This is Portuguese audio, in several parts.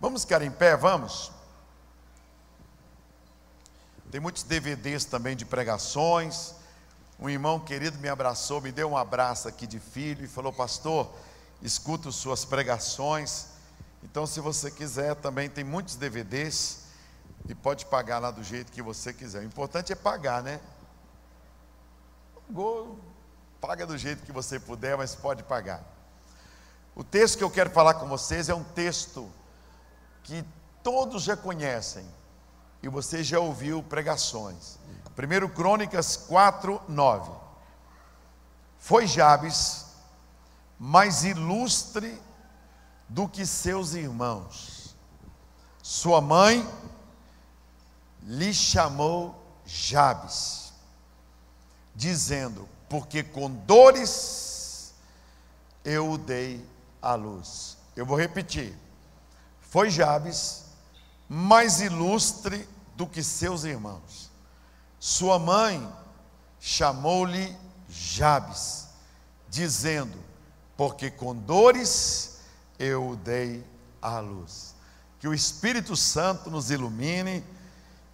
Vamos ficar em pé, vamos? Tem muitos DVDs também de pregações. Um irmão querido me abraçou, me deu um abraço aqui de filho e falou: Pastor, escuto suas pregações. Então, se você quiser, também tem muitos DVDs e pode pagar lá do jeito que você quiser. O importante é pagar, né? Paga do jeito que você puder, mas pode pagar. O texto que eu quero falar com vocês é um texto que todos já conhecem e você já ouviu pregações. 1 Crônicas 4, 9. Foi Jabes mais ilustre do que seus irmãos. Sua mãe lhe chamou Jabes, dizendo: Porque com dores eu o dei à luz. Eu vou repetir. Foi Jabes mais ilustre do que seus irmãos. Sua mãe chamou-lhe Jabes, dizendo: Porque com dores eu o dei à luz. Que o Espírito Santo nos ilumine,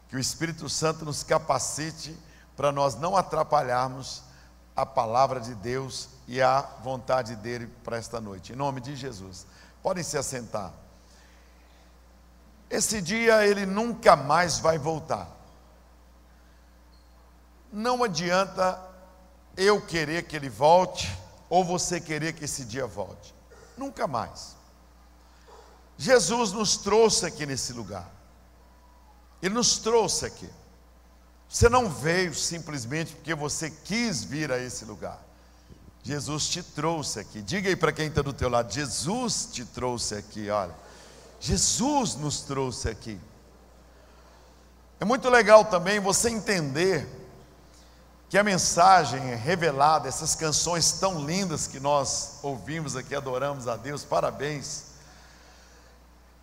que o Espírito Santo nos capacite para nós não atrapalharmos a palavra de Deus e a vontade dele para esta noite. Em nome de Jesus. Podem se assentar. Esse dia ele nunca mais vai voltar. Não adianta eu querer que ele volte ou você querer que esse dia volte. Nunca mais. Jesus nos trouxe aqui nesse lugar. Ele nos trouxe aqui. Você não veio simplesmente porque você quis vir a esse lugar. Jesus te trouxe aqui. Diga aí para quem está do teu lado, Jesus te trouxe aqui, olha. Jesus nos trouxe aqui. É muito legal também você entender que a mensagem é revelada, essas canções tão lindas que nós ouvimos aqui, adoramos a Deus, parabéns.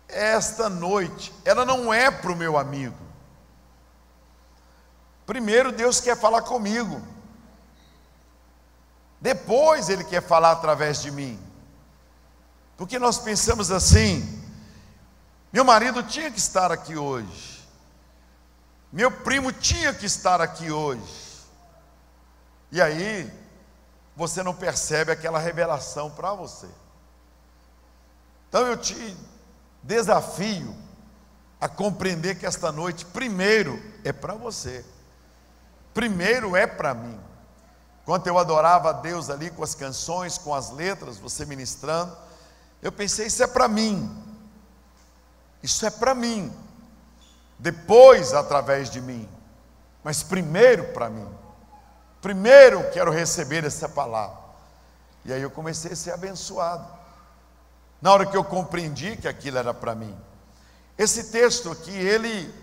Esta noite, ela não é para o meu amigo. Primeiro, Deus quer falar comigo. Depois, Ele quer falar através de mim. Porque nós pensamos assim, meu marido tinha que estar aqui hoje. Meu primo tinha que estar aqui hoje. E aí, você não percebe aquela revelação para você. Então eu te desafio a compreender que esta noite, primeiro, é para você. Primeiro é para mim. Quando eu adorava a Deus ali com as canções, com as letras, você ministrando, eu pensei, isso é para mim. Isso é para mim. Depois, através de mim. Mas primeiro para mim. Primeiro quero receber essa palavra. E aí eu comecei a ser abençoado. Na hora que eu compreendi que aquilo era para mim. Esse texto aqui, ele,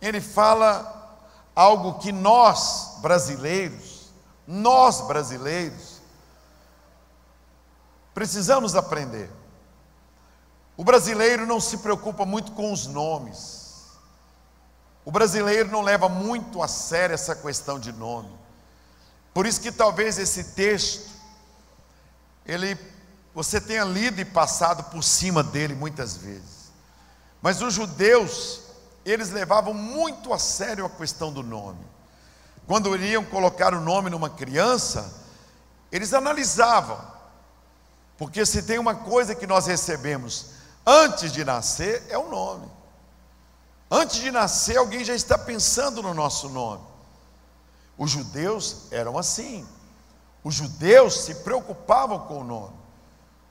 ele fala algo que nós brasileiros, nós brasileiros, precisamos aprender. O brasileiro não se preocupa muito com os nomes. O brasileiro não leva muito a sério essa questão de nome. Por isso que talvez esse texto ele você tenha lido e passado por cima dele muitas vezes. Mas os judeus, eles levavam muito a sério a questão do nome. Quando iriam colocar o nome numa criança, eles analisavam. Porque se tem uma coisa que nós recebemos Antes de nascer é o nome. Antes de nascer, alguém já está pensando no nosso nome. Os judeus eram assim. Os judeus se preocupavam com o nome.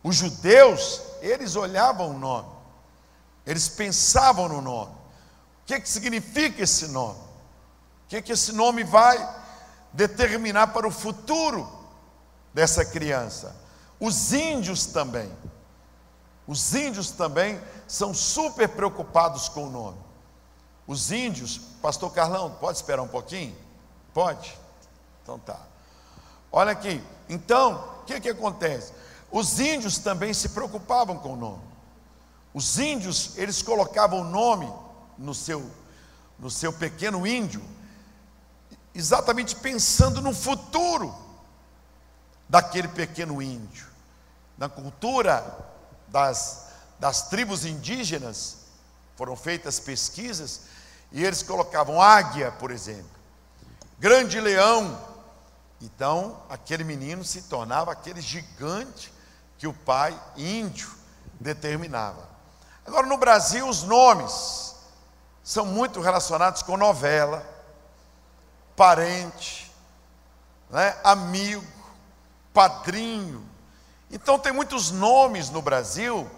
Os judeus, eles olhavam o nome. Eles pensavam no nome. O que, que significa esse nome? O que, que esse nome vai determinar para o futuro dessa criança? Os índios também. Os índios também são super preocupados com o nome. Os índios, pastor Carlão, pode esperar um pouquinho? Pode? Então tá. Olha aqui, então, o que, que acontece? Os índios também se preocupavam com o nome. Os índios, eles colocavam o nome no seu, no seu pequeno índio, exatamente pensando no futuro daquele pequeno índio. Na cultura das, das tribos indígenas, foram feitas pesquisas, e eles colocavam águia, por exemplo, grande leão. Então, aquele menino se tornava aquele gigante que o pai índio determinava. Agora, no Brasil, os nomes são muito relacionados com novela, parente, né, amigo, padrinho. Então, tem muitos nomes no Brasil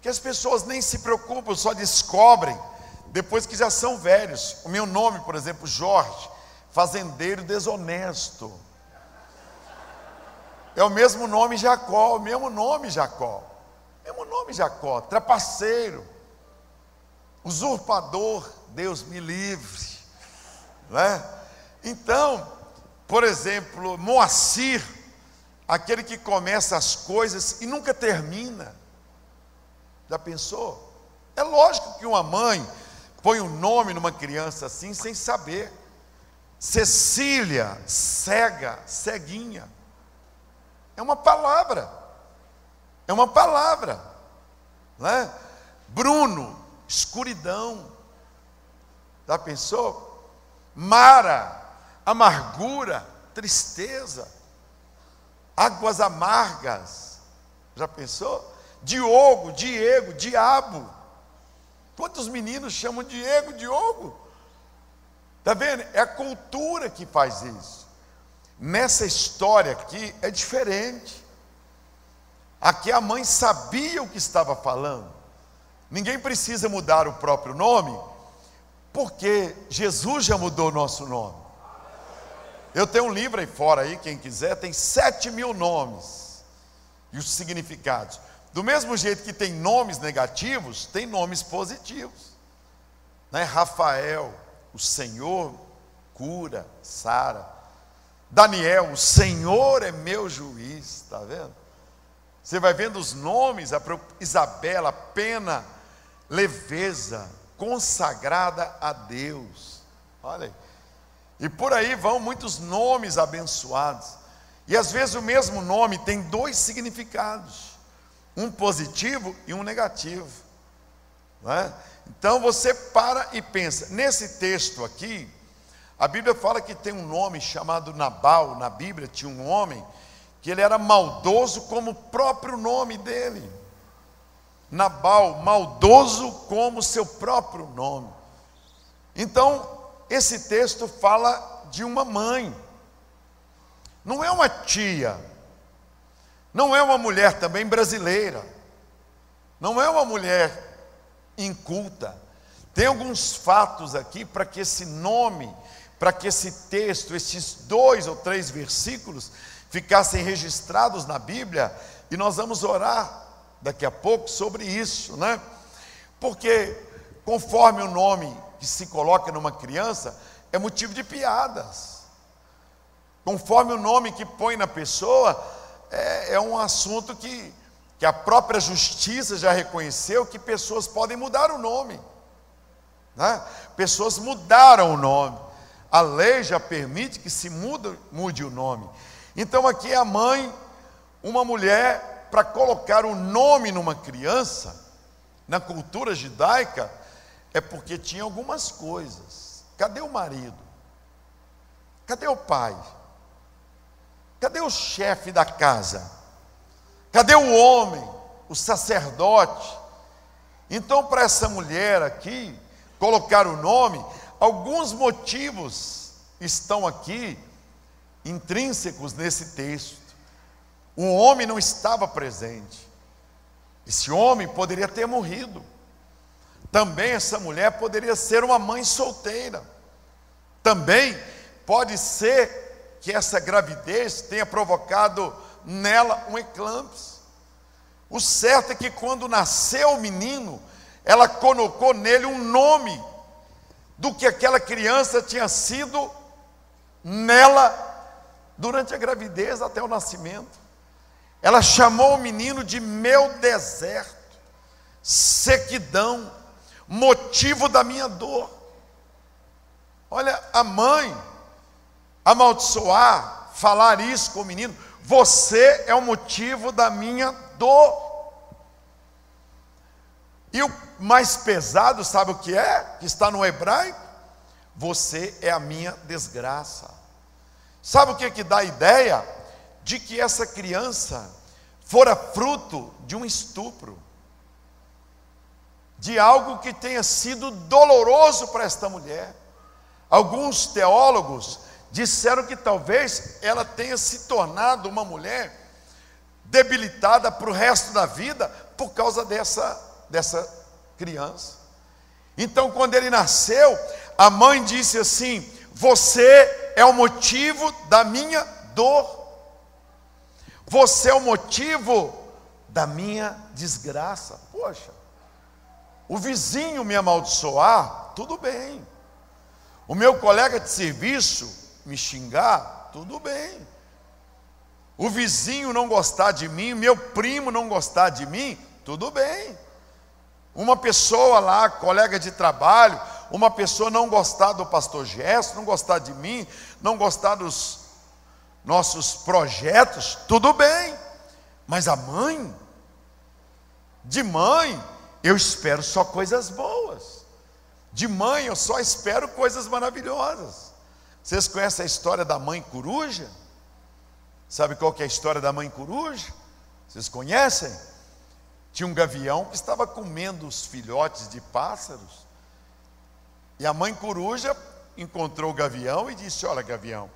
que as pessoas nem se preocupam, só descobrem depois que já são velhos. O meu nome, por exemplo, Jorge, fazendeiro desonesto. É o mesmo nome Jacó, o mesmo nome Jacó. Mesmo nome Jacó, trapaceiro, usurpador, Deus me livre. Né? Então, por exemplo, Moacir, aquele que começa as coisas e nunca termina. Já pensou? É lógico que uma mãe põe o um nome numa criança assim sem saber. Cecília, cega, ceguinha. É uma palavra. É uma palavra. Né? Bruno, escuridão. Já pensou? Mara, amargura, tristeza. Águas amargas. Já pensou? Diogo, Diego, Diabo. Quantos meninos chamam Diego, Diogo? Está vendo? É a cultura que faz isso. Nessa história aqui é diferente. Aqui a mãe sabia o que estava falando. Ninguém precisa mudar o próprio nome, porque Jesus já mudou o nosso nome. Eu tenho um livro aí fora aí, quem quiser, tem sete mil nomes e os significados. Do mesmo jeito que tem nomes negativos, tem nomes positivos. Né? Rafael, o Senhor cura, sara. Daniel, o Senhor é meu juiz, está vendo? Você vai vendo os nomes, Isabela, pena, leveza, consagrada a Deus. Olha aí. E por aí vão muitos nomes abençoados. E às vezes o mesmo nome tem dois significados um positivo e um negativo. É? Então você para e pensa. Nesse texto aqui, a Bíblia fala que tem um nome chamado Nabal. Na Bíblia tinha um homem que ele era maldoso como o próprio nome dele. Nabal, maldoso como seu próprio nome. Então, esse texto fala de uma mãe. Não é uma tia, não é uma mulher também brasileira. Não é uma mulher inculta. Tem alguns fatos aqui para que esse nome, para que esse texto, esses dois ou três versículos ficassem registrados na Bíblia, e nós vamos orar daqui a pouco sobre isso, né? Porque conforme o nome que se coloca numa criança, é motivo de piadas. Conforme o nome que põe na pessoa, é, é um assunto que, que a própria justiça já reconheceu que pessoas podem mudar o nome. Né? Pessoas mudaram o nome. A lei já permite que se muda, mude o nome. Então aqui é a mãe, uma mulher, para colocar o nome numa criança, na cultura judaica, é porque tinha algumas coisas. Cadê o marido? Cadê o pai? Cadê o chefe da casa? Cadê o homem, o sacerdote? Então, para essa mulher aqui, colocar o nome, alguns motivos estão aqui intrínsecos nesse texto. O homem não estava presente. Esse homem poderia ter morrido. Também essa mulher poderia ser uma mãe solteira. Também pode ser que essa gravidez tenha provocado nela um eclâmpsia. O certo é que quando nasceu o menino, ela colocou nele um nome do que aquela criança tinha sido nela durante a gravidez até o nascimento. Ela chamou o menino de meu deserto, sequidão, motivo da minha dor. Olha, a mãe amaldiçoar, falar isso com o menino, você é o motivo da minha dor. E o mais pesado, sabe o que é? Que está no hebraico? Você é a minha desgraça. Sabe o que, que dá a ideia? De que essa criança fora fruto de um estupro, de algo que tenha sido doloroso para esta mulher. Alguns teólogos disseram que talvez ela tenha se tornado uma mulher debilitada para o resto da vida por causa dessa, dessa criança. Então, quando ele nasceu, a mãe disse assim: Você é o motivo da minha dor, você é o motivo da minha desgraça. Poxa, o vizinho me amaldiçoar, tudo bem. O meu colega de serviço me xingar, tudo bem. O vizinho não gostar de mim, meu primo não gostar de mim, tudo bem. Uma pessoa lá, colega de trabalho, uma pessoa não gostar do pastor Gesto, não gostar de mim, não gostar dos nossos projetos, tudo bem. Mas a mãe, de mãe, eu espero só coisas boas. De mãe, eu só espero coisas maravilhosas. Vocês conhecem a história da mãe coruja? Sabe qual que é a história da mãe coruja? Vocês conhecem? Tinha um gavião que estava comendo os filhotes de pássaros. E a mãe coruja encontrou o gavião e disse: Olha, gavião,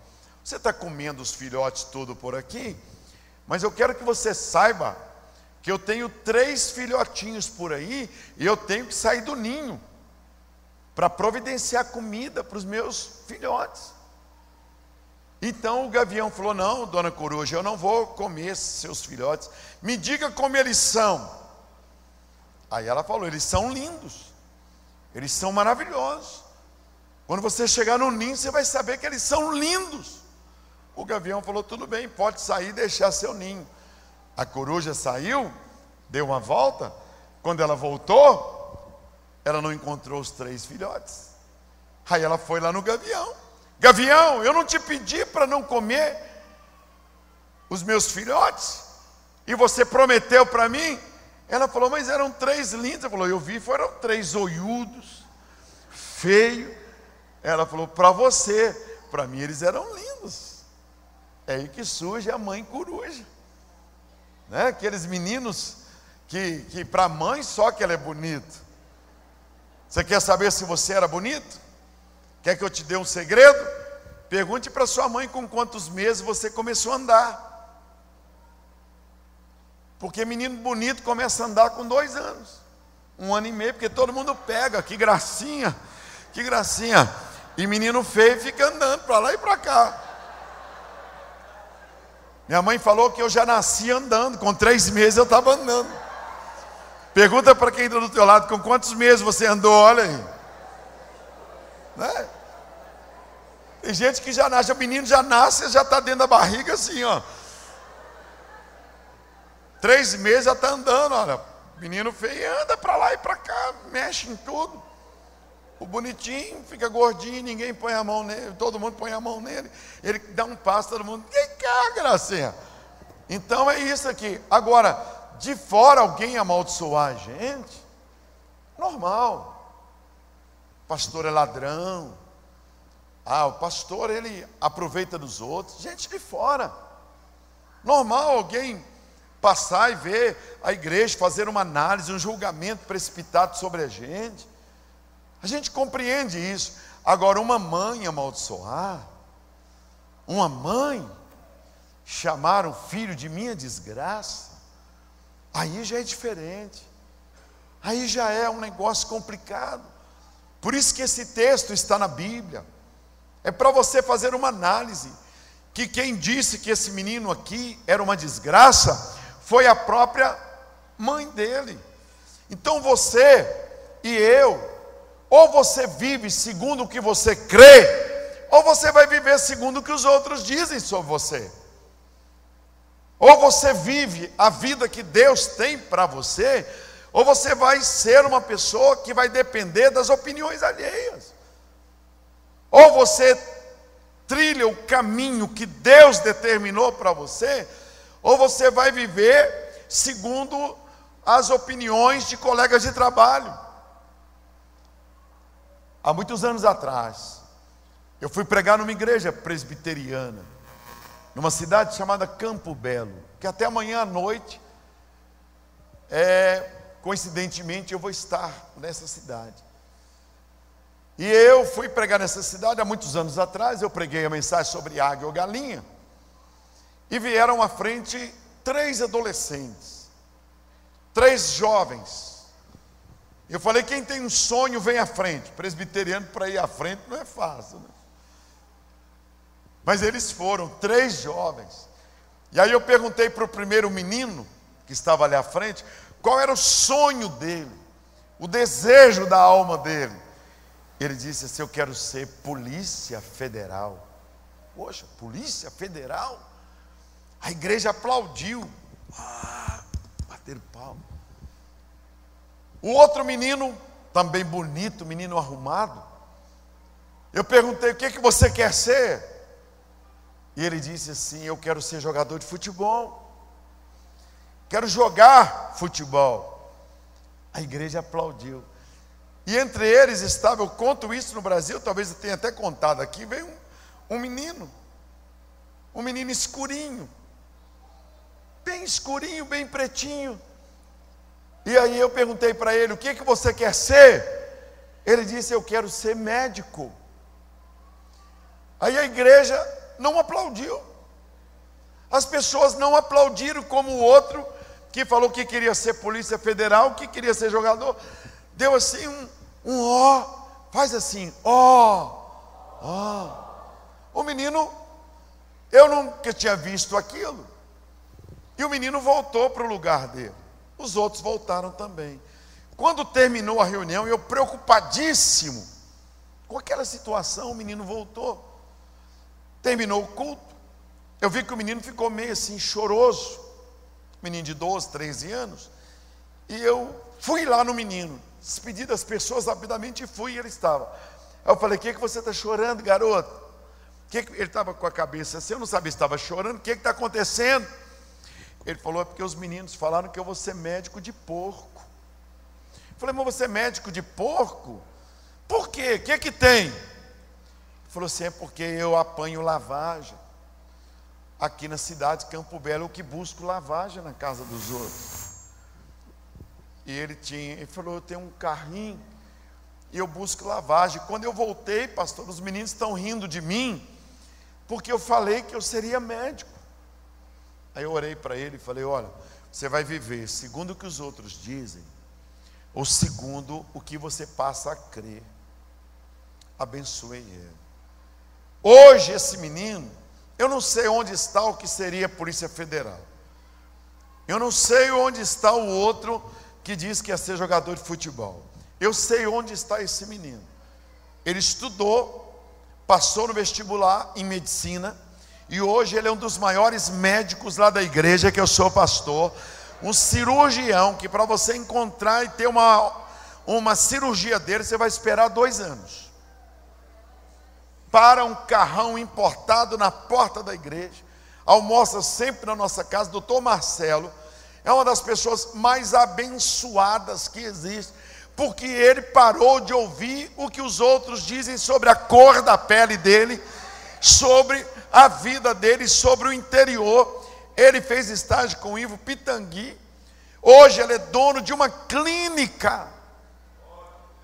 você está comendo os filhotes todo por aqui, mas eu quero que você saiba que eu tenho três filhotinhos por aí e eu tenho que sair do ninho para providenciar comida para os meus filhotes. Então o gavião falou: Não, dona coruja, eu não vou comer seus filhotes. Me diga como eles são. Aí ela falou: Eles são lindos, eles são maravilhosos. Quando você chegar no ninho, você vai saber que eles são lindos. O gavião falou: Tudo bem, pode sair e deixar seu ninho. A coruja saiu, deu uma volta. Quando ela voltou, ela não encontrou os três filhotes. Aí ela foi lá no gavião. Gavião, eu não te pedi para não comer os meus filhotes, e você prometeu para mim. Ela falou, mas eram três lindos. Ela falou, eu vi, foram três olhudos, feio. Ela falou, para você, para mim eles eram lindos. É aí que surge a mãe coruja. Né? Aqueles meninos que, que para a mãe só que ela é bonito. Você quer saber se você era bonito? Quer que eu te dê um segredo? Pergunte para sua mãe com quantos meses você começou a andar. Porque menino bonito começa a andar com dois anos, um ano e meio, porque todo mundo pega, que gracinha, que gracinha. E menino feio fica andando para lá e para cá. Minha mãe falou que eu já nasci andando, com três meses eu estava andando. Pergunta para quem está do teu lado, com quantos meses você andou, olha aí. Né? Tem gente que já nasce, o menino já nasce, já está dentro da barriga assim, ó. Três meses já está andando, olha. Menino feio anda para lá e para cá, mexe em tudo. O bonitinho fica gordinho, ninguém põe a mão nele, todo mundo põe a mão nele. Ele dá um passo, todo mundo, quem quer, gracinha? Então é isso aqui. Agora, de fora alguém amaldiçoar a gente, normal pastor é ladrão. Ah, o pastor ele aproveita dos outros. Gente de fora. Normal alguém passar e ver a igreja fazer uma análise, um julgamento precipitado sobre a gente. A gente compreende isso. Agora, uma mãe amaldiçoar, uma mãe chamar o filho de minha desgraça, aí já é diferente. Aí já é um negócio complicado. Por isso que esse texto está na Bíblia. É para você fazer uma análise. Que quem disse que esse menino aqui era uma desgraça foi a própria mãe dele. Então você e eu, ou você vive segundo o que você crê, ou você vai viver segundo o que os outros dizem sobre você. Ou você vive a vida que Deus tem para você, ou você vai ser uma pessoa que vai depender das opiniões alheias. Ou você trilha o caminho que Deus determinou para você, ou você vai viver segundo as opiniões de colegas de trabalho. Há muitos anos atrás, eu fui pregar numa igreja presbiteriana, numa cidade chamada Campo Belo, que até amanhã à noite, é, coincidentemente, eu vou estar nessa cidade. E eu fui pregar nessa cidade há muitos anos atrás, eu preguei a mensagem sobre águia ou galinha. E vieram à frente três adolescentes, três jovens. Eu falei: quem tem um sonho, vem à frente. Presbiteriano para ir à frente não é fácil. Né? Mas eles foram, três jovens. E aí eu perguntei para o primeiro menino, que estava ali à frente, qual era o sonho dele, o desejo da alma dele. Ele disse assim: Eu quero ser polícia federal. Poxa, polícia federal? A igreja aplaudiu. Ah, bater palma. O outro menino, também bonito, menino arrumado. Eu perguntei: O que, é que você quer ser? E ele disse assim: Eu quero ser jogador de futebol. Quero jogar futebol. A igreja aplaudiu. E entre eles estava, eu conto isso no Brasil, talvez eu tenha até contado aqui, veio um, um menino, um menino escurinho, bem escurinho, bem pretinho. E aí eu perguntei para ele: o que, que você quer ser? Ele disse: eu quero ser médico. Aí a igreja não aplaudiu. As pessoas não aplaudiram como o outro que falou que queria ser polícia federal, que queria ser jogador. Deu assim um, um ó, faz assim, ó, ó. O menino, eu nunca tinha visto aquilo. E o menino voltou para o lugar dele. Os outros voltaram também. Quando terminou a reunião, eu preocupadíssimo com aquela situação, o menino voltou. Terminou o culto. Eu vi que o menino ficou meio assim, choroso. Menino de 12, 13 anos. E eu fui lá no menino despedi das pessoas rapidamente e fui e ele estava. Aí eu falei: O que, que você está chorando, garoto? Que que... Ele estava com a cabeça assim, eu não sabia se estava chorando, o que está acontecendo? Ele falou: É porque os meninos falaram que eu vou ser médico de porco. Eu falei: Mas você é médico de porco? Por quê? O que, que tem? Ele falou assim: É porque eu apanho lavagem. Aqui na cidade de Campo Belo, eu que busco lavagem na casa dos outros. E ele tinha, ele falou: Eu tenho um carrinho e eu busco lavagem. Quando eu voltei, pastor, os meninos estão rindo de mim, porque eu falei que eu seria médico. Aí eu orei para ele e falei: Olha, você vai viver segundo o que os outros dizem, ou segundo o que você passa a crer. Abençoei ele. Hoje, esse menino, eu não sei onde está o que seria a Polícia Federal. Eu não sei onde está o outro que diz que ia ser jogador de futebol. Eu sei onde está esse menino. Ele estudou, passou no vestibular em medicina e hoje ele é um dos maiores médicos lá da igreja que eu sou pastor, um cirurgião que para você encontrar e ter uma uma cirurgia dele você vai esperar dois anos. Para um carrão importado na porta da igreja, almoça sempre na nossa casa, doutor Marcelo. É uma das pessoas mais abençoadas que existe, porque ele parou de ouvir o que os outros dizem sobre a cor da pele dele, sobre a vida dele, sobre o interior. Ele fez estágio com o Ivo Pitangui. Hoje ele é dono de uma clínica.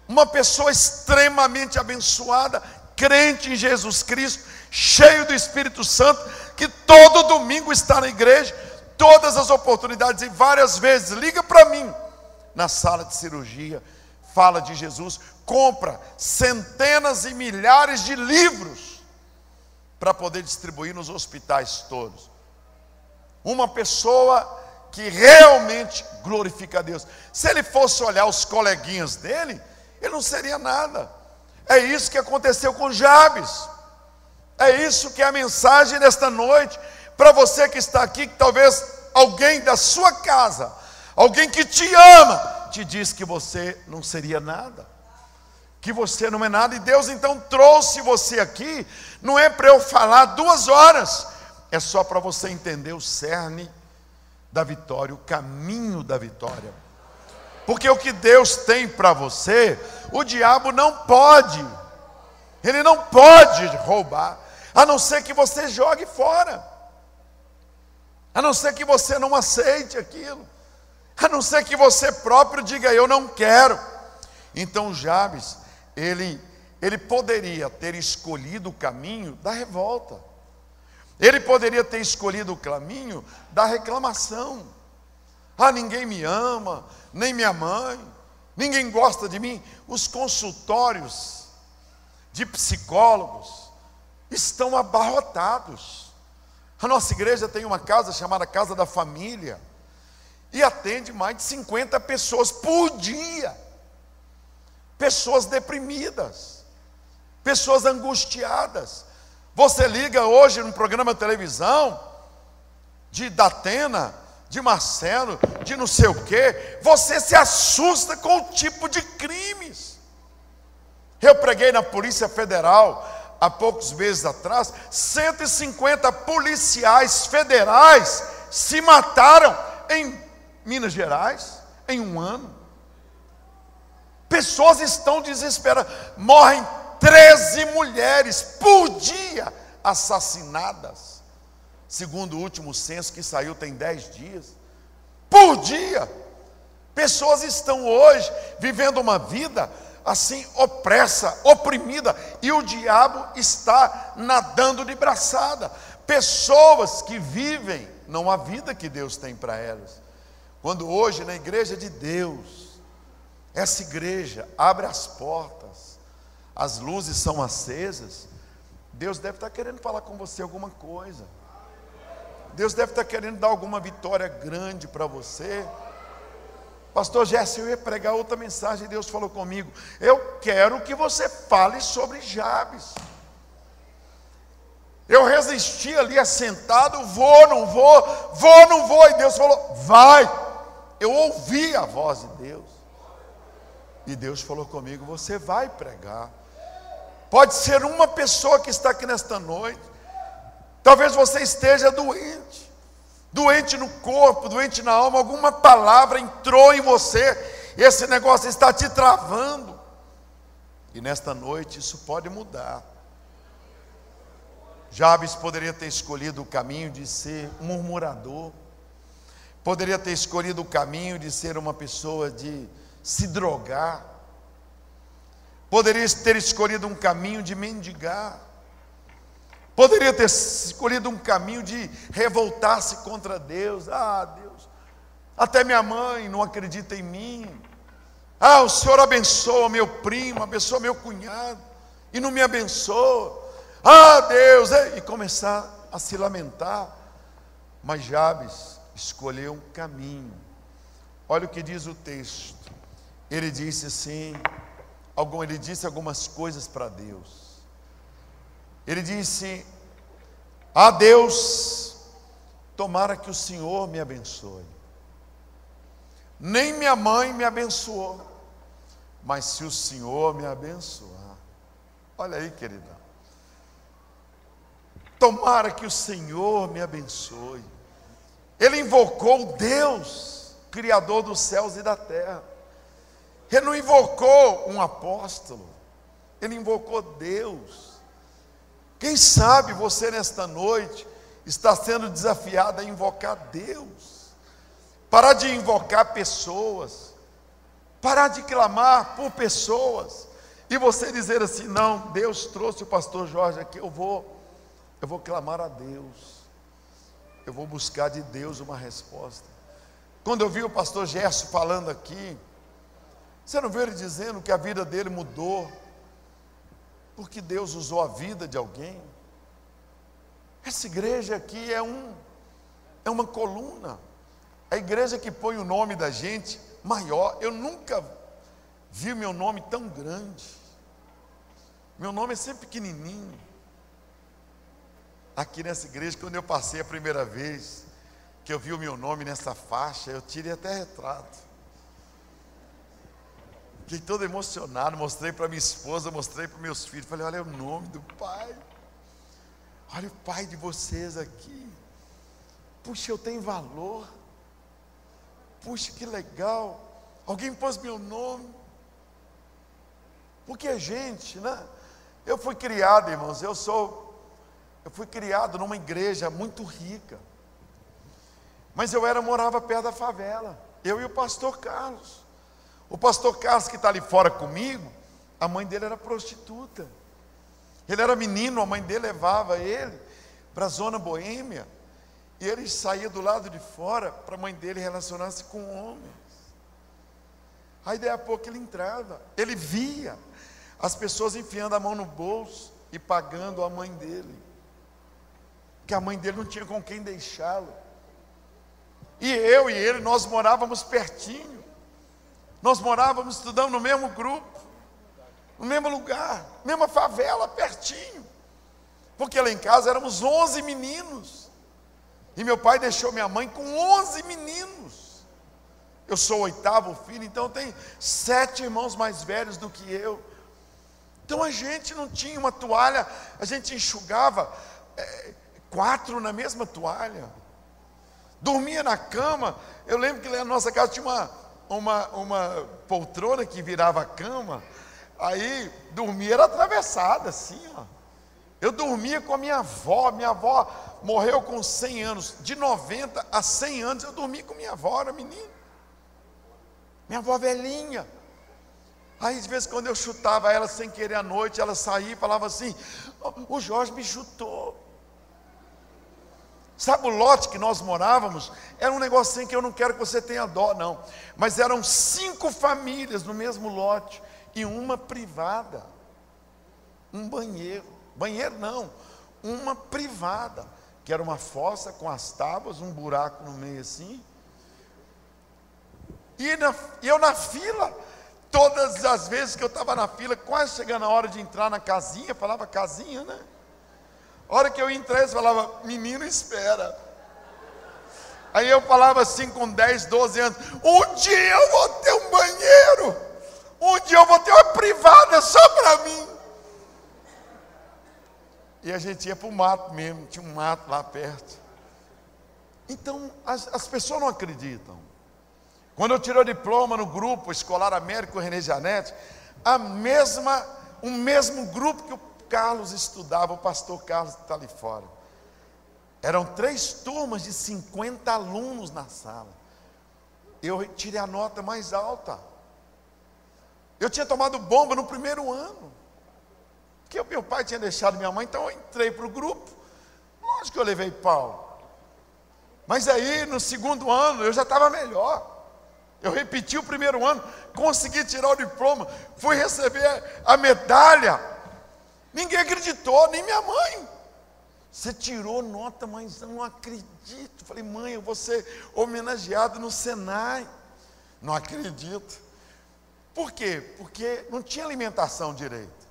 Uma pessoa extremamente abençoada, crente em Jesus Cristo, cheio do Espírito Santo, que todo domingo está na igreja todas as oportunidades e várias vezes liga para mim na sala de cirurgia, fala de Jesus, compra centenas e milhares de livros para poder distribuir nos hospitais todos. Uma pessoa que realmente glorifica a Deus. Se ele fosse olhar os coleguinhas dele, ele não seria nada. É isso que aconteceu com Jabes. É isso que é a mensagem desta noite. Para você que está aqui, que talvez alguém da sua casa, alguém que te ama, te diz que você não seria nada, que você não é nada, e Deus então trouxe você aqui, não é para eu falar duas horas, é só para você entender o cerne da vitória, o caminho da vitória. Porque o que Deus tem para você, o diabo não pode. Ele não pode roubar, a não ser que você jogue fora. A não ser que você não aceite aquilo. A não ser que você próprio diga eu não quero. Então Jabes, ele ele poderia ter escolhido o caminho da revolta. Ele poderia ter escolhido o caminho da reclamação. Ah, ninguém me ama, nem minha mãe, ninguém gosta de mim. Os consultórios de psicólogos estão abarrotados. A nossa igreja tem uma casa chamada Casa da Família e atende mais de 50 pessoas por dia. Pessoas deprimidas, pessoas angustiadas. Você liga hoje no programa de televisão de Datena, de Marcelo, de não sei o quê, você se assusta com o tipo de crimes. Eu preguei na Polícia Federal há poucos meses atrás, 150 policiais federais se mataram em Minas Gerais em um ano. Pessoas estão desesperadas, morrem 13 mulheres por dia assassinadas segundo o último censo que saiu tem 10 dias, por dia. Pessoas estão hoje vivendo uma vida assim opressa, oprimida, e o diabo está nadando de braçada. Pessoas que vivem não a vida que Deus tem para elas. Quando hoje na igreja de Deus, essa igreja abre as portas, as luzes são acesas, Deus deve estar querendo falar com você alguma coisa. Deus deve estar querendo dar alguma vitória grande para você. Pastor Jesse, eu ia pregar outra mensagem, Deus falou comigo. Eu quero que você fale sobre Jabes. Eu resisti ali assentado, vou, não vou, vou, não vou, e Deus falou, vai. Eu ouvi a voz de Deus. E Deus falou comigo, você vai pregar. Pode ser uma pessoa que está aqui nesta noite. Talvez você esteja doente, doente no corpo, doente na alma, alguma palavra entrou em você, esse negócio está te travando. E nesta noite isso pode mudar. Jabes poderia ter escolhido o caminho de ser um murmurador, poderia ter escolhido o caminho de ser uma pessoa de se drogar, poderia ter escolhido um caminho de mendigar, Poderia ter escolhido um caminho de revoltar-se contra Deus. Ah, Deus, até minha mãe não acredita em mim. Ah, o Senhor abençoa meu primo, abençoa meu cunhado, e não me abençoa. Ah, Deus, e começar a se lamentar. Mas Jabes escolheu um caminho. Olha o que diz o texto. Ele disse assim, ele disse algumas coisas para Deus. Ele disse: A Deus, tomara que o Senhor me abençoe. Nem minha mãe me abençoou, mas se o Senhor me abençoar, olha aí, querida. Tomara que o Senhor me abençoe. Ele invocou Deus, Criador dos céus e da terra. Ele não invocou um apóstolo, ele invocou Deus. Quem sabe você nesta noite está sendo desafiado a invocar Deus, parar de invocar pessoas, parar de clamar por pessoas, e você dizer assim: não, Deus trouxe o pastor Jorge aqui, eu vou, eu vou clamar a Deus, eu vou buscar de Deus uma resposta. Quando eu vi o pastor Gerson falando aqui, você não viu ele dizendo que a vida dele mudou, porque Deus usou a vida de alguém. Essa igreja aqui é um é uma coluna. A igreja que põe o nome da gente maior. Eu nunca vi meu nome tão grande. Meu nome é sempre pequenininho. Aqui nessa igreja, quando eu passei a primeira vez, que eu vi o meu nome nessa faixa, eu tirei até retrato. Fiquei todo emocionado, mostrei para minha esposa, mostrei para meus filhos, falei, olha é o nome do pai. Olha o pai de vocês aqui. Puxa, eu tenho valor. Puxa, que legal. Alguém pôs meu nome. Porque a gente, né? Eu fui criado, irmãos, eu sou, eu fui criado numa igreja muito rica. Mas eu era, morava perto da favela. Eu e o pastor Carlos. O pastor Carlos que está ali fora comigo, a mãe dele era prostituta. Ele era menino, a mãe dele levava ele para a zona boêmia. E ele saía do lado de fora para a mãe dele relacionar-se com homens. Aí daí a pouco ele entrava, ele via as pessoas enfiando a mão no bolso e pagando a mãe dele. Que a mãe dele não tinha com quem deixá-lo. E eu e ele, nós morávamos pertinho. Nós morávamos, estudando no mesmo grupo, no mesmo lugar, mesma favela, pertinho. Porque lá em casa éramos 11 meninos. E meu pai deixou minha mãe com 11 meninos. Eu sou o oitavo filho, então tem sete irmãos mais velhos do que eu. Então a gente não tinha uma toalha, a gente enxugava é, quatro na mesma toalha. Dormia na cama. Eu lembro que lá na nossa casa tinha uma, uma, uma poltrona que virava cama. Aí dormia era atravessada assim, ó. Eu dormia com a minha avó, minha avó morreu com 100 anos, de 90 a 100 anos eu dormi com minha avó, era menino. Minha avó velhinha. Aí, de vez em quando eu chutava ela sem querer à noite, ela saía e falava assim: O Jorge me chutou. Sabe o lote que nós morávamos? Era um negocinho que eu não quero que você tenha dó, não. Mas eram cinco famílias no mesmo lote e uma privada. Um banheiro. Banheiro não, uma privada, que era uma fossa com as tábuas, um buraco no meio assim. E, na, eu na fila, Todas as vezes que eu estava na fila, quase chegando a hora de entrar na casinha, falava casinha, né? A hora que eu entrei, eles falavam, menino, espera. Aí eu falava assim com 10, 12 anos: um dia eu vou ter um banheiro, um dia eu vou ter uma privada só para mim. E a gente ia para o mato mesmo, tinha um mato lá perto. Então as, as pessoas não acreditam. Quando eu tirei o diploma no grupo escolar Américo René Janete, a mesma, o mesmo grupo que o Carlos estudava, o pastor Carlos está ali fora. Eram três turmas de 50 alunos na sala. Eu tirei a nota mais alta. Eu tinha tomado bomba no primeiro ano. Porque o meu pai tinha deixado minha mãe, então eu entrei para o grupo. Lógico que eu levei pau. Mas aí, no segundo ano, eu já estava melhor. Eu repeti o primeiro ano, consegui tirar o diploma, fui receber a medalha. Ninguém acreditou, nem minha mãe. Você tirou nota, mas eu não acredito. Falei, mãe, eu vou ser homenageado no Senai. Não acredito. Por quê? Porque não tinha alimentação direito.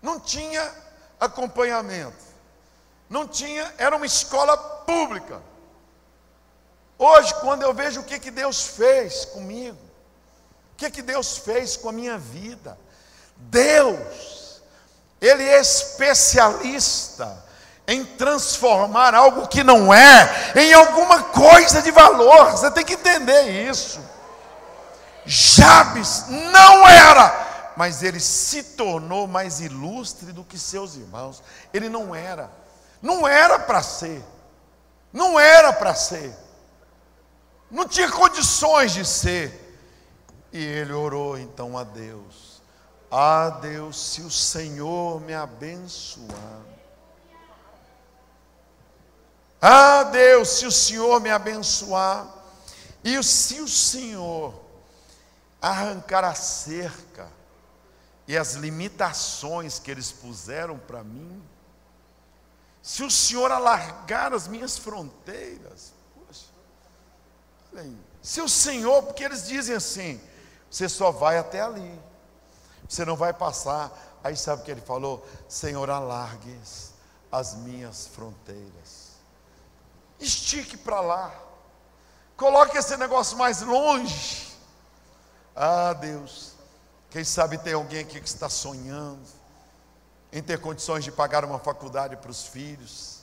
Não tinha acompanhamento. Não tinha, era uma escola pública. Hoje, quando eu vejo o que, que Deus fez comigo, o que, que Deus fez com a minha vida, Deus, Ele é especialista em transformar algo que não é em alguma coisa de valor, você tem que entender isso. Jabes não era, mas ele se tornou mais ilustre do que seus irmãos. Ele não era, não era para ser, não era para ser não tinha condições de ser. E ele orou então a Deus: Ah, Deus, se o Senhor me abençoar. Ah, Deus, se o Senhor me abençoar. E se o Senhor arrancar a cerca e as limitações que eles puseram para mim, se o Senhor alargar as minhas fronteiras, se o Senhor, porque eles dizem assim, você só vai até ali, você não vai passar. Aí sabe o que ele falou? Senhor, alargue as minhas fronteiras, estique para lá, coloque esse negócio mais longe. Ah, Deus, quem sabe tem alguém aqui que está sonhando em ter condições de pagar uma faculdade para os filhos.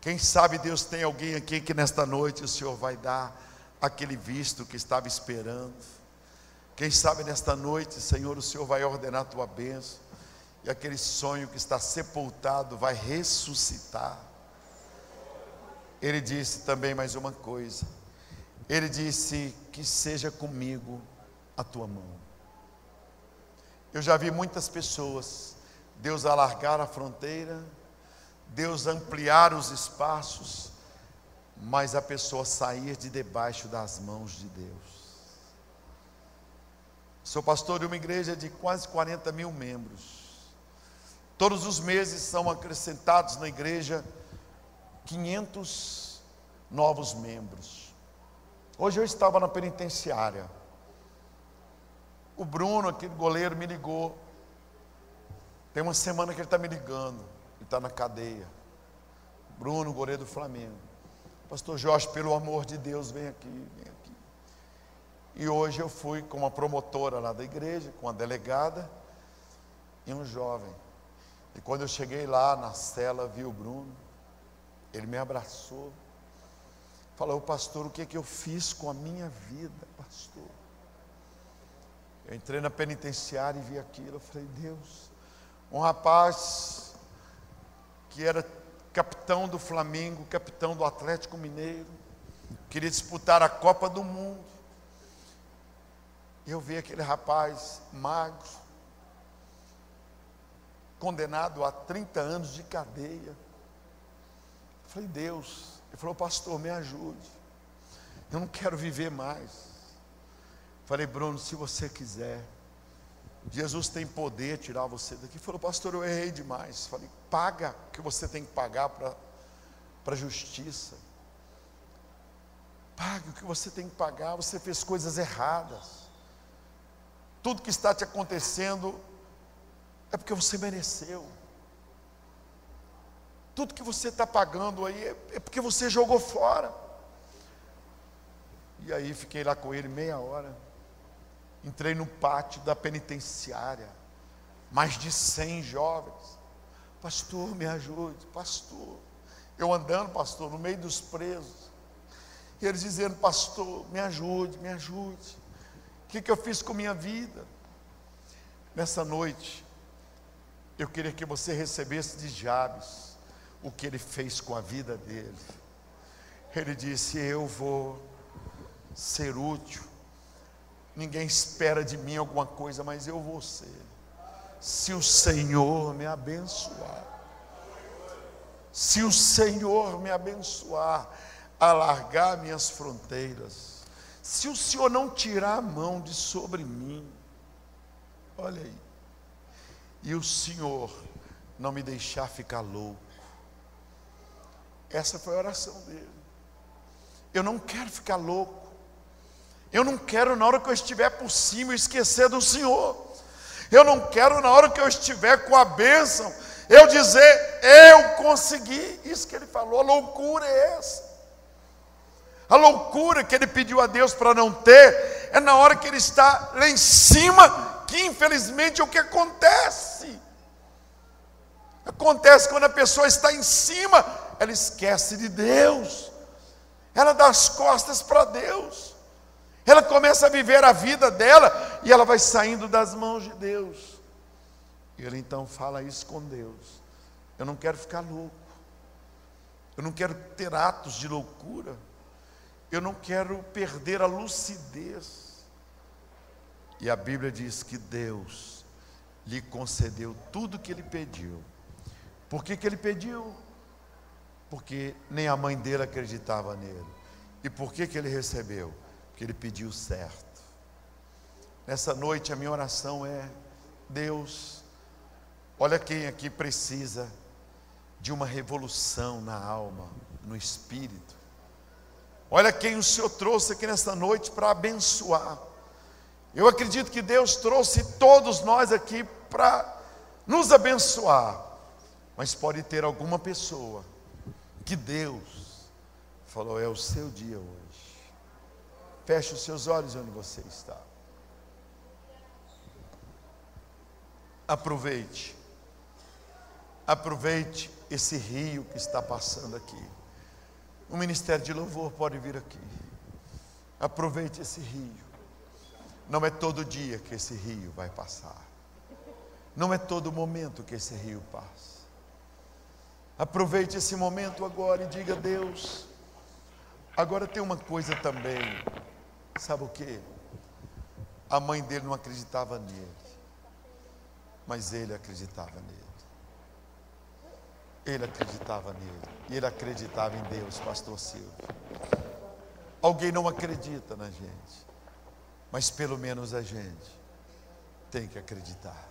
Quem sabe Deus tem alguém aqui que nesta noite o Senhor vai dar aquele visto que estava esperando. Quem sabe nesta noite, Senhor, o Senhor vai ordenar a tua bênção, e aquele sonho que está sepultado vai ressuscitar. Ele disse também mais uma coisa. Ele disse: Que seja comigo a tua mão. Eu já vi muitas pessoas, Deus alargar a fronteira, Deus ampliar os espaços, mas a pessoa sair de debaixo das mãos de Deus. Sou pastor de uma igreja de quase 40 mil membros. Todos os meses são acrescentados na igreja 500 novos membros. Hoje eu estava na penitenciária. O Bruno, aquele goleiro, me ligou. Tem uma semana que ele está me ligando. Ele está na cadeia. Bruno, goleiro do Flamengo. Pastor Jorge, pelo amor de Deus, vem aqui, vem aqui. E hoje eu fui com uma promotora lá da igreja, com uma delegada e um jovem. E quando eu cheguei lá na cela, vi o Bruno. Ele me abraçou. Falou, pastor, o que, é que eu fiz com a minha vida, pastor? Eu entrei na penitenciária e vi aquilo. Eu falei, Deus, um rapaz que era capitão do Flamengo, capitão do Atlético Mineiro, queria disputar a Copa do Mundo. Eu vi aquele rapaz magro, condenado a 30 anos de cadeia. Eu falei, Deus, ele falou, pastor, me ajude. Eu não quero viver mais. Falei, Bruno, se você quiser, Jesus tem poder tirar você daqui. Falou, pastor, eu errei demais. Falei, paga o que você tem que pagar para a justiça. Pague o que você tem que pagar. Você fez coisas erradas. Tudo que está te acontecendo é porque você mereceu. Tudo que você está pagando aí é, é porque você jogou fora. E aí fiquei lá com ele meia hora. Entrei no pátio da penitenciária, mais de 100 jovens. Pastor, me ajude, pastor. Eu andando, pastor, no meio dos presos. E eles dizendo, pastor, me ajude, me ajude. Que, que eu fiz com minha vida? Nessa noite, eu queria que você recebesse de Jabes o que ele fez com a vida dele. Ele disse: Eu vou ser útil Ninguém espera de mim alguma coisa, mas eu vou ser. Se o Senhor me abençoar, se o Senhor me abençoar, alargar minhas fronteiras, se o Senhor não tirar a mão de sobre mim, olha aí, e o Senhor não me deixar ficar louco, essa foi a oração dele. Eu não quero ficar louco. Eu não quero, na hora que eu estiver por cima, esquecer do Senhor. Eu não quero, na hora que eu estiver com a bênção, eu dizer, eu consegui. Isso que ele falou, a loucura é essa. A loucura que ele pediu a Deus para não ter, é na hora que ele está lá em cima, que infelizmente é o que acontece. Acontece quando a pessoa está em cima, ela esquece de Deus, ela dá as costas para Deus. Ela começa a viver a vida dela e ela vai saindo das mãos de Deus. E ele então fala isso com Deus. Eu não quero ficar louco. Eu não quero ter atos de loucura. Eu não quero perder a lucidez. E a Bíblia diz que Deus lhe concedeu tudo o que ele pediu. Por que, que ele pediu? Porque nem a mãe dele acreditava nele. E por que, que ele recebeu? que ele pediu certo. Nessa noite a minha oração é: Deus, olha quem aqui precisa de uma revolução na alma, no espírito. Olha quem o Senhor trouxe aqui nesta noite para abençoar. Eu acredito que Deus trouxe todos nós aqui para nos abençoar. Mas pode ter alguma pessoa que Deus falou: é o seu dia hoje. Feche os seus olhos onde você está. Aproveite. Aproveite esse rio que está passando aqui. O ministério de louvor pode vir aqui. Aproveite esse rio. Não é todo dia que esse rio vai passar. Não é todo momento que esse rio passa. Aproveite esse momento agora e diga: Deus, agora tem uma coisa também. Sabe o que? A mãe dele não acreditava nele, mas ele acreditava nele. Ele acreditava nele e ele acreditava em Deus, Pastor Silvio. Alguém não acredita na gente, mas pelo menos a gente tem que acreditar.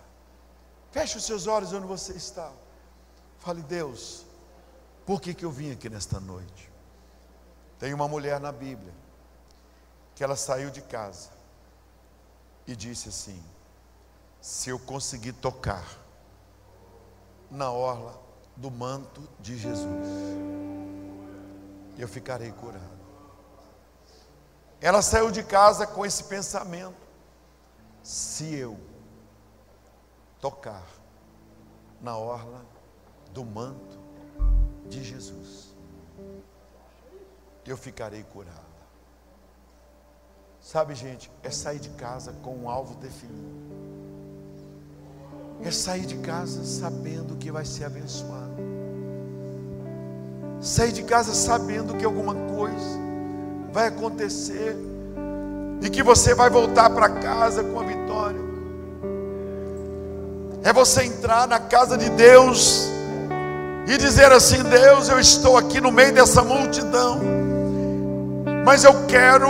Feche os seus olhos onde você está. Fale, Deus, por que, que eu vim aqui nesta noite? Tem uma mulher na Bíblia que ela saiu de casa e disse assim: se eu conseguir tocar na orla do manto de Jesus, eu ficarei curado. Ela saiu de casa com esse pensamento: se eu tocar na orla do manto de Jesus, eu ficarei curada. Sabe, gente, é sair de casa com um alvo definido. É sair de casa sabendo que vai ser abençoado. Sair de casa sabendo que alguma coisa vai acontecer e que você vai voltar para casa com a vitória é você entrar na casa de Deus e dizer assim: Deus, eu estou aqui no meio dessa multidão, mas eu quero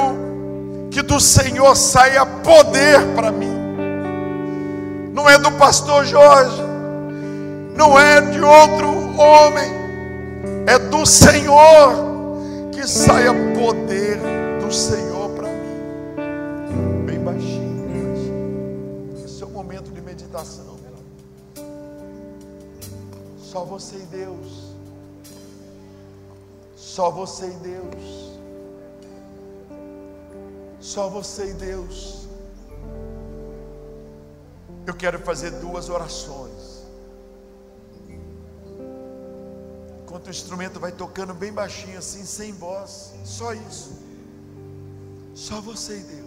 que do Senhor saia poder para mim. Não é do pastor Jorge, não é de outro homem, é do Senhor que saia poder do Senhor para mim. Bem baixinho, baixinho. Esse é o momento de meditação. Só você e Deus. Só você e Deus. Só você e Deus. Eu quero fazer duas orações. Enquanto o instrumento vai tocando bem baixinho assim, sem voz, só isso. Só você e Deus.